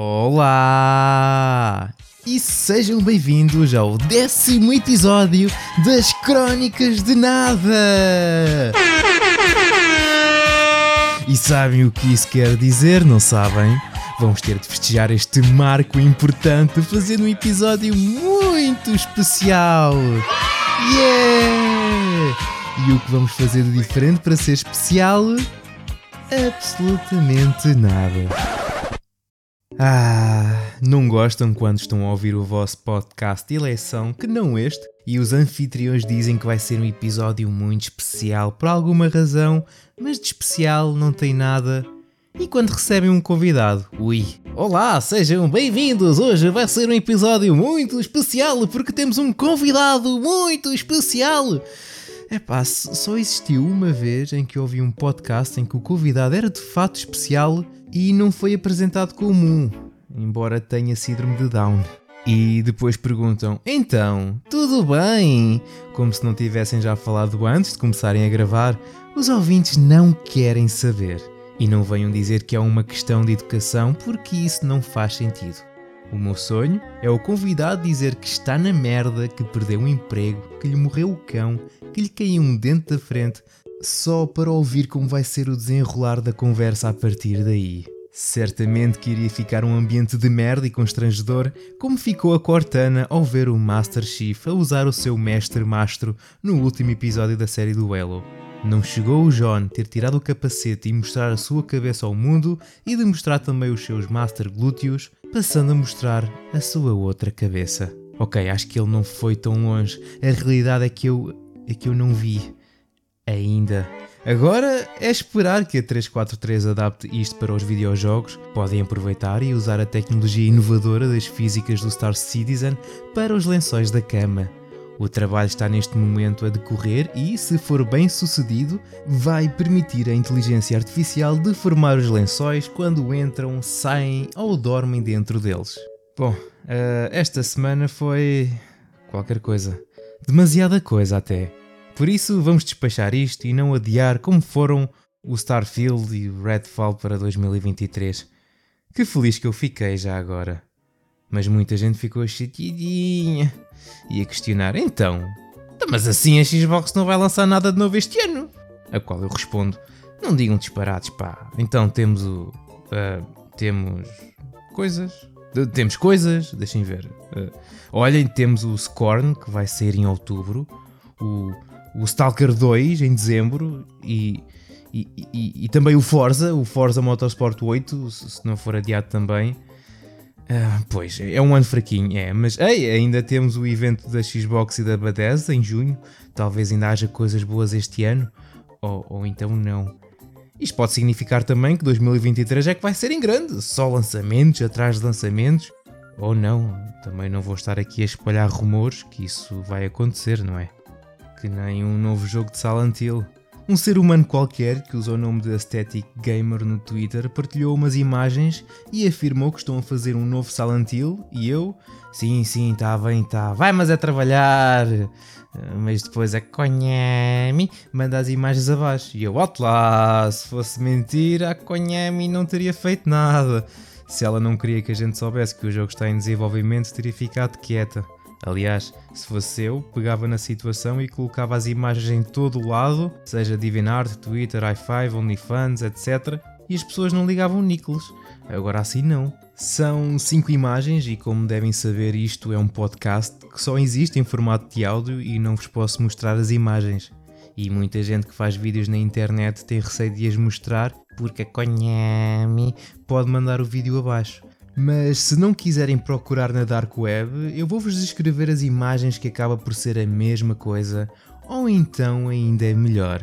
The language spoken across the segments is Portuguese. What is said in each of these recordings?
Olá! E sejam bem-vindos ao décimo episódio das Crónicas de Nada! E sabem o que isso quer dizer, não sabem? Vamos ter de festejar este marco importante fazendo um episódio muito especial! Yeah! E o que vamos fazer de diferente para ser especial? Absolutamente nada. Ah, não gostam quando estão a ouvir o vosso podcast de eleição, que não este, e os anfitriões dizem que vai ser um episódio muito especial por alguma razão, mas de especial não tem nada. E quando recebem um convidado, ui, olá, sejam bem-vindos! Hoje vai ser um episódio muito especial porque temos um convidado muito especial! Epá, só existiu uma vez em que ouvi um podcast em que o convidado era de fato especial e não foi apresentado como embora tenha síndrome de Down. E depois perguntam: Então, tudo bem? Como se não tivessem já falado antes de começarem a gravar. Os ouvintes não querem saber. E não venham dizer que é uma questão de educação, porque isso não faz sentido. O meu sonho é o convidado dizer que está na merda, que perdeu um emprego, que lhe morreu o cão, que lhe caiu um dente da frente, só para ouvir como vai ser o desenrolar da conversa a partir daí. Certamente que iria ficar um ambiente de merda e constrangedor, como ficou a Cortana ao ver o Master Chief a usar o seu mestre mastro no último episódio da série do Halo. Não chegou o John ter tirado o capacete e mostrar a sua cabeça ao mundo e de mostrar também os seus Master Glúteos, passando a mostrar a sua outra cabeça. Ok, acho que ele não foi tão longe. A realidade é que eu. é que eu não vi. Ainda. Agora é esperar que a 343 adapte isto para os videojogos. Podem aproveitar e usar a tecnologia inovadora das físicas do Star Citizen para os lençóis da cama. O trabalho está neste momento a decorrer e, se for bem sucedido, vai permitir à inteligência artificial deformar os lençóis quando entram, saem ou dormem dentro deles. Bom, uh, esta semana foi. qualquer coisa. Demasiada coisa até. Por isso, vamos despachar isto e não adiar como foram o Starfield e o Redfall para 2023. Que feliz que eu fiquei já agora. Mas muita gente ficou chateadinha e a questionar: então, então, mas assim a Xbox não vai lançar nada de novo este ano? A qual eu respondo: não digam disparates, pá. Então temos o. Uh, temos. coisas. Temos coisas, deixem ver. Uh, olhem, temos o Scorn que vai sair em outubro. O o Stalker 2 em dezembro e, e, e, e, também o Forza, o Forza Motorsport 8, se não for adiado também. Uh, pois, é um ano fraquinho, é, mas ei, ainda temos o evento da Xbox e da Bethesda em junho, talvez ainda haja coisas boas este ano, ou, ou então não. Isto pode significar também que 2023 é que vai ser em grande, só lançamentos atrás de lançamentos, ou não, também não vou estar aqui a espalhar rumores que isso vai acontecer, não é? Que nem um novo jogo de Silent Hill. Um ser humano qualquer que usa o nome de Aesthetic Gamer no Twitter partilhou umas imagens e afirmou que estão a fazer um novo Silent Hill e eu, sim, sim, está bem, está, vai mas é trabalhar. Mas depois é Konami manda as imagens abaixo e eu, outro lá, se fosse mentira, a Konami não teria feito nada. Se ela não queria que a gente soubesse que o jogo está em desenvolvimento, teria ficado quieta. Aliás, se fosse eu, pegava na situação e colocava as imagens em todo o lado, seja DeviantArt, Twitter, i5, OnlyFans, etc. E as pessoas não ligavam níqueles. Agora assim não. São 5 imagens e como devem saber isto é um podcast que só existe em formato de áudio e não vos posso mostrar as imagens. E muita gente que faz vídeos na internet tem receio de as mostrar porque a Konami pode mandar o vídeo abaixo. Mas se não quiserem procurar na Dark Web, eu vou-vos descrever as imagens que acaba por ser a mesma coisa, ou então ainda é melhor.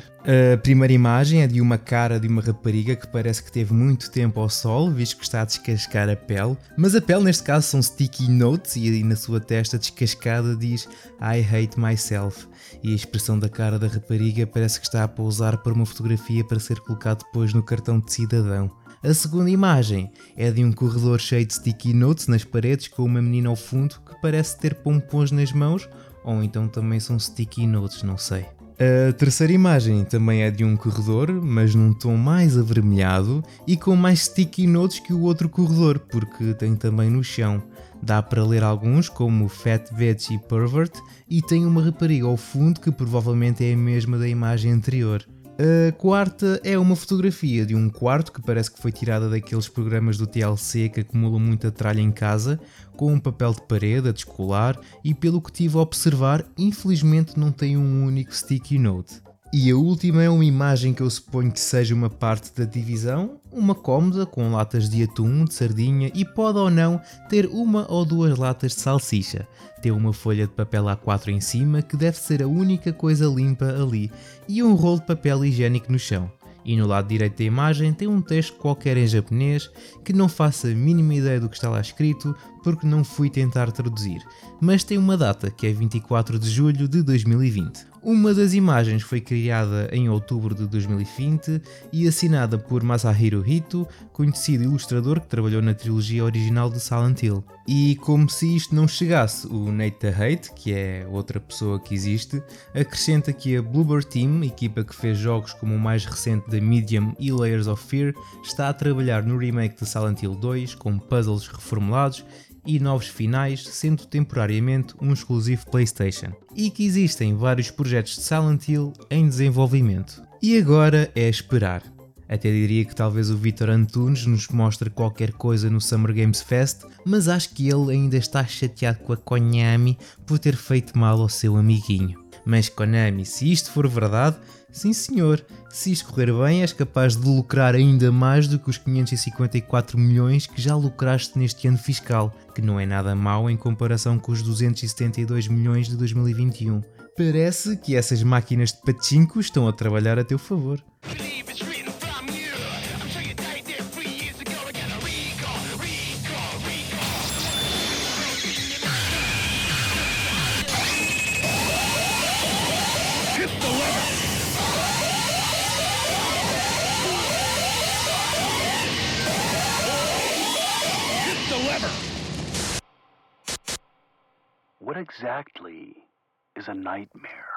A primeira imagem é de uma cara de uma rapariga que parece que teve muito tempo ao sol, visto que está a descascar a pele, mas a pele neste caso são sticky notes e na sua testa descascada diz I hate myself. E a expressão da cara da rapariga parece que está a pousar para uma fotografia para ser colocado depois no cartão de cidadão. A segunda imagem é de um corredor cheio de sticky notes nas paredes com uma menina ao fundo que parece ter pompons nas mãos, ou então também são sticky notes, não sei. A terceira imagem também é de um corredor, mas num tom mais avermelhado e com mais sticky notes que o outro corredor, porque tem também no chão. Dá para ler alguns, como Fat Veg e Pervert, e tem uma rapariga ao fundo que provavelmente é a mesma da imagem anterior. A quarta é uma fotografia de um quarto que parece que foi tirada daqueles programas do TLC que acumulam muita tralha em casa, com um papel de parede a descolar e pelo que tive a observar, infelizmente não tem um único sticky note. E a última é uma imagem que eu suponho que seja uma parte da divisão, uma cômoda com latas de atum, de sardinha e pode ou não ter uma ou duas latas de salsicha. Tem uma folha de papel A4 em cima que deve ser a única coisa limpa ali e um rolo de papel higiênico no chão. E no lado direito da imagem tem um texto qualquer em japonês que não faço a mínima ideia do que está lá escrito porque não fui tentar traduzir, mas tem uma data que é 24 de julho de 2020. Uma das imagens foi criada em outubro de 2020 e assinada por Masahiro Hito, conhecido ilustrador que trabalhou na trilogia original de Silent Hill. E como se isto não chegasse, o Nate Hate, que é outra pessoa que existe, acrescenta que a Bluebird Team, equipa que fez jogos como o mais recente da Medium e Layers of Fear, está a trabalhar no remake de Silent Hill 2 com puzzles reformulados e novos finais, sendo temporariamente um exclusivo PlayStation, e que existem vários projetos de Silent Hill em desenvolvimento. E agora é esperar. Até diria que talvez o Vitor Antunes nos mostre qualquer coisa no Summer Games Fest, mas acho que ele ainda está chateado com a Konami por ter feito mal ao seu amiguinho. Mas Konami, se isto for verdade, sim senhor, se isto correr bem és capaz de lucrar ainda mais do que os 554 milhões que já lucraste neste ano fiscal, que não é nada mau em comparação com os 272 milhões de 2021. Parece que essas máquinas de pachinko estão a trabalhar a teu favor. Exactly is a nightmare?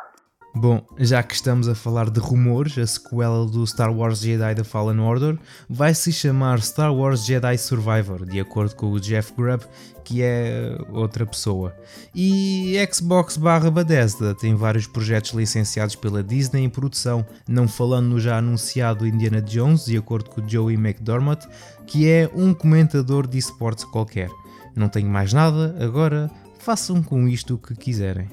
Bom, já que estamos a falar de rumores, a sequela do Star Wars Jedi The Fallen Order vai se chamar Star Wars Jedi Survivor, de acordo com o Jeff Grubb, que é outra pessoa. E Xbox barra Bethesda tem vários projetos licenciados pela Disney em produção, não falando no já anunciado Indiana Jones, de acordo com Joey McDermott, que é um comentador de esportes qualquer. Não tenho mais nada, agora façam com isto o que quiserem.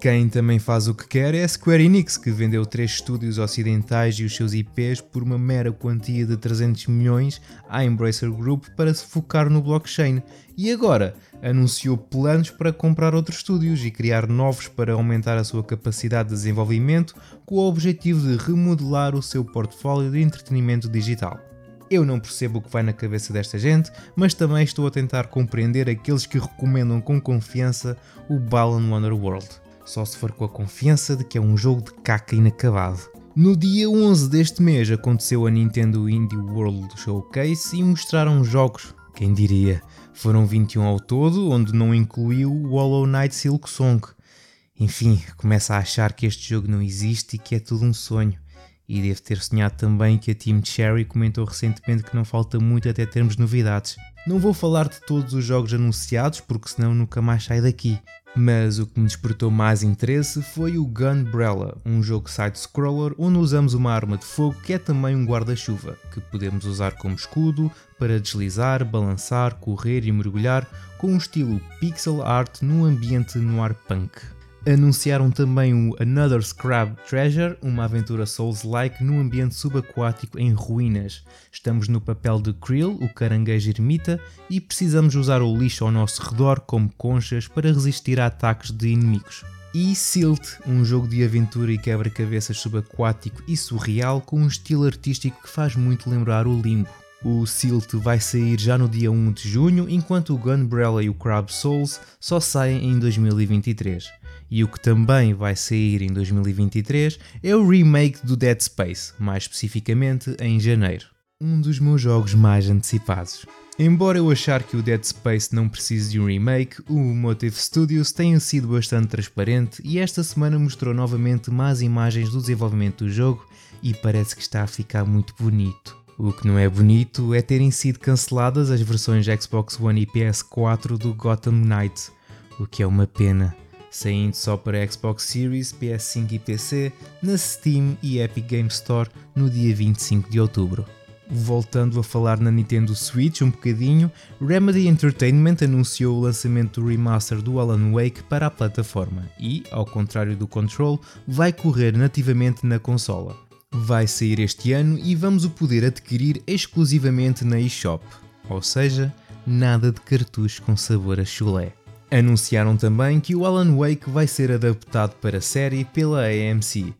Quem também faz o que quer é a Square Enix, que vendeu três estúdios ocidentais e os seus IPs por uma mera quantia de 300 milhões à Embracer Group para se focar no blockchain e agora anunciou planos para comprar outros estúdios e criar novos para aumentar a sua capacidade de desenvolvimento com o objetivo de remodelar o seu portfólio de entretenimento digital. Eu não percebo o que vai na cabeça desta gente, mas também estou a tentar compreender aqueles que recomendam com confiança o Balan Wonderworld. Só se for com a confiança de que é um jogo de caca inacabado. No dia 11 deste mês aconteceu a Nintendo Indie World Showcase e mostraram jogos, quem diria, foram 21 ao todo, onde não incluiu o Hollow Knight Silk Song. Enfim, começa a achar que este jogo não existe e que é tudo um sonho. E devo ter sonhado também que a Team Cherry comentou recentemente que não falta muito até termos novidades. Não vou falar de todos os jogos anunciados porque senão nunca mais sai daqui. Mas o que me despertou mais interesse foi o Gunbrella, um jogo side-scroller onde usamos uma arma de fogo que é também um guarda-chuva, que podemos usar como escudo para deslizar, balançar, correr e mergulhar com um estilo pixel art num ambiente noir punk. Anunciaram também o Another Scrab Treasure, uma aventura Souls-like num ambiente subaquático em ruínas. Estamos no papel de Krill, o caranguejo ermita, e precisamos usar o lixo ao nosso redor como conchas para resistir a ataques de inimigos. E Silt, um jogo de aventura e quebra-cabeças subaquático e surreal com um estilo artístico que faz muito lembrar o Limbo. O Silt vai sair já no dia 1 de junho, enquanto o Gunbrella e o Crab Souls só saem em 2023 e o que também vai sair em 2023 é o remake do Dead Space, mais especificamente em janeiro. Um dos meus jogos mais antecipados. Embora eu achar que o Dead Space não precise de um remake, o Motive Studios tem sido bastante transparente e esta semana mostrou novamente mais imagens do desenvolvimento do jogo e parece que está a ficar muito bonito. O que não é bonito é terem sido canceladas as versões Xbox One e PS4 do Gotham Knights, o que é uma pena, saindo só para Xbox Series, PS5 e PC na Steam e Epic Game Store no dia 25 de outubro. Voltando a falar na Nintendo Switch um bocadinho, Remedy Entertainment anunciou o lançamento do remaster do Alan Wake para a plataforma e, ao contrário do Control, vai correr nativamente na consola. Vai sair este ano e vamos o poder adquirir exclusivamente na eShop, ou seja, nada de cartucho com sabor a chulé. Anunciaram também que o Alan Wake vai ser adaptado para série pela AMC,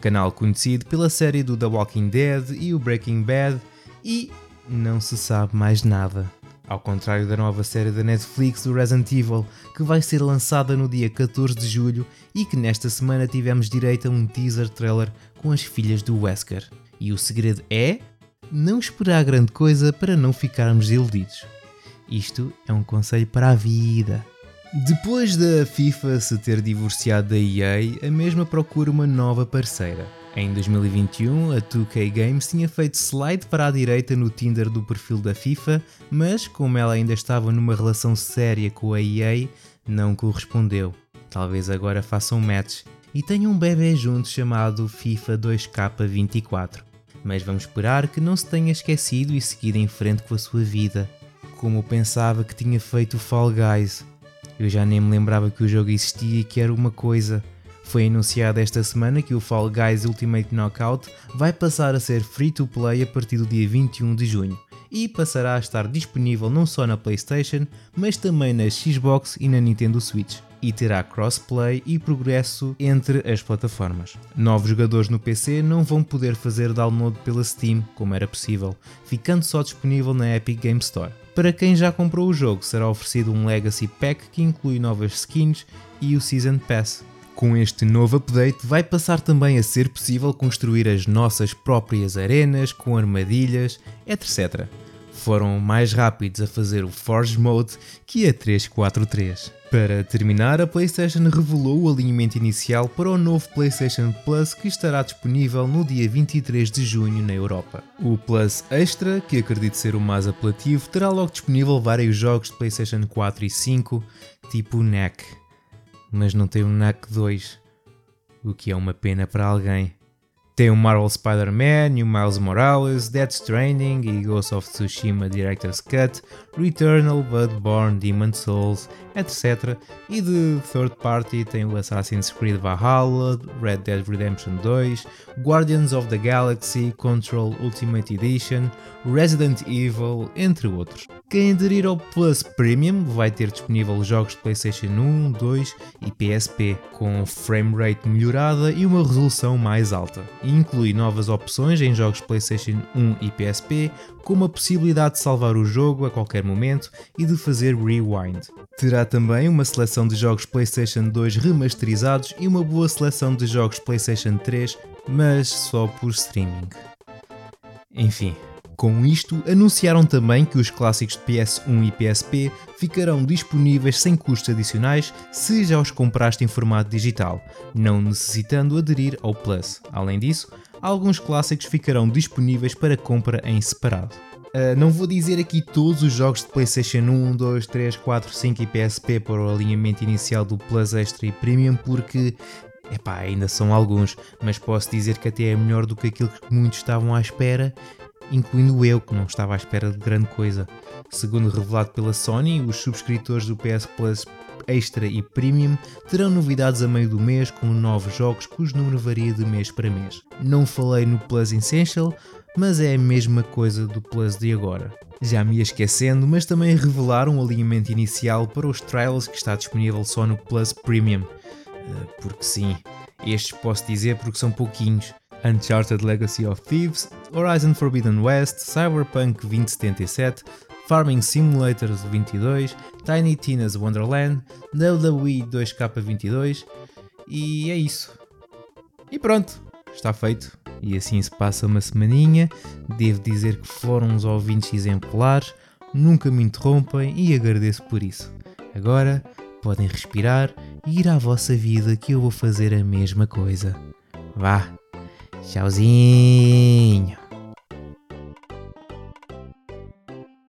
canal conhecido pela série do The Walking Dead e o Breaking Bad e não se sabe mais nada. Ao contrário da nova série da Netflix do Resident Evil, que vai ser lançada no dia 14 de julho e que nesta semana tivemos direito a um teaser trailer com as filhas do Wesker. E o segredo é não esperar grande coisa para não ficarmos iludidos. Isto é um conselho para a vida. Depois da FIFA se ter divorciado da EA, a mesma procura uma nova parceira. Em 2021, a 2K Games tinha feito slide para a direita no Tinder do perfil da FIFA, mas como ela ainda estava numa relação séria com a EA, não correspondeu. Talvez agora façam match e tenham um bebê junto chamado FIFA 2K24. Mas vamos esperar que não se tenha esquecido e seguido em frente com a sua vida. Como pensava que tinha feito o Fall Guys. Eu já nem me lembrava que o jogo existia e que era uma coisa. Foi anunciado esta semana que o Fall Guys Ultimate Knockout vai passar a ser free to play a partir do dia 21 de junho e passará a estar disponível não só na PlayStation, mas também na Xbox e na Nintendo Switch. E terá crossplay e progresso entre as plataformas. Novos jogadores no PC não vão poder fazer download pela Steam, como era possível, ficando só disponível na Epic Game Store. Para quem já comprou o jogo, será oferecido um Legacy Pack que inclui novas skins e o Season Pass. Com este novo update, vai passar também a ser possível construir as nossas próprias arenas com armadilhas, etc. Foram mais rápidos a fazer o Forge Mode que a 343. Para terminar, a PlayStation revelou o alinhamento inicial para o novo PlayStation Plus que estará disponível no dia 23 de junho na Europa. O Plus Extra, que acredito ser o mais apelativo, terá logo disponível vários jogos de PlayStation 4 e 5, tipo NEC mas não tem um NAC 2, o que é uma pena para alguém. Tem o Marvel Spider-Man, o Miles Morales, Death Stranding e Ghost of Tsushima Director's Cut, Returnal, Bloodborne, Demon's Souls, etc. E de third party tem o Assassin's Creed Valhalla, Red Dead Redemption 2, Guardians of the Galaxy, Control Ultimate Edition, Resident Evil, entre outros. Quem aderir ao Plus Premium vai ter disponível jogos de PlayStation 1, 2 e PSP, com frame rate melhorada e uma resolução mais alta. E inclui novas opções em jogos PlayStation 1 e PSP, como a possibilidade de salvar o jogo a qualquer momento e de fazer rewind. Terá também uma seleção de jogos PlayStation 2 remasterizados e uma boa seleção de jogos PlayStation 3, mas só por streaming. Enfim, com isto, anunciaram também que os clássicos de PS1 e PSP ficarão disponíveis sem custos adicionais se já os compraste em formato digital, não necessitando aderir ao Plus. Além disso, alguns clássicos ficarão disponíveis para compra em separado. Uh, não vou dizer aqui todos os jogos de PlayStation 1, 2, 3, 4, 5 e PSP para o alinhamento inicial do Plus Extra e Premium porque epá, ainda são alguns, mas posso dizer que até é melhor do que aquilo que muitos estavam à espera incluindo eu, que não estava à espera de grande coisa. Segundo revelado pela Sony, os subscritores do PS Plus Extra e Premium terão novidades a meio do mês com novos jogos cujo número varia de mês para mês. Não falei no Plus Essential, mas é a mesma coisa do Plus de agora. Já me ia esquecendo, mas também revelaram o alinhamento inicial para os Trials que está disponível só no Plus Premium. Eh, porque sim, estes posso dizer porque são pouquinhos. Uncharted Legacy of Thieves, Horizon Forbidden West, Cyberpunk 2077, Farming Simulator 22, Tiny Tina's Wonderland, WWE 2K22 e é isso. E pronto, está feito. E assim se passa uma semaninha. Devo dizer que foram uns ouvintes exemplares. nunca me interrompem e agradeço por isso. Agora podem respirar e ir à vossa vida que eu vou fazer a mesma coisa. Vá, tchauzinho!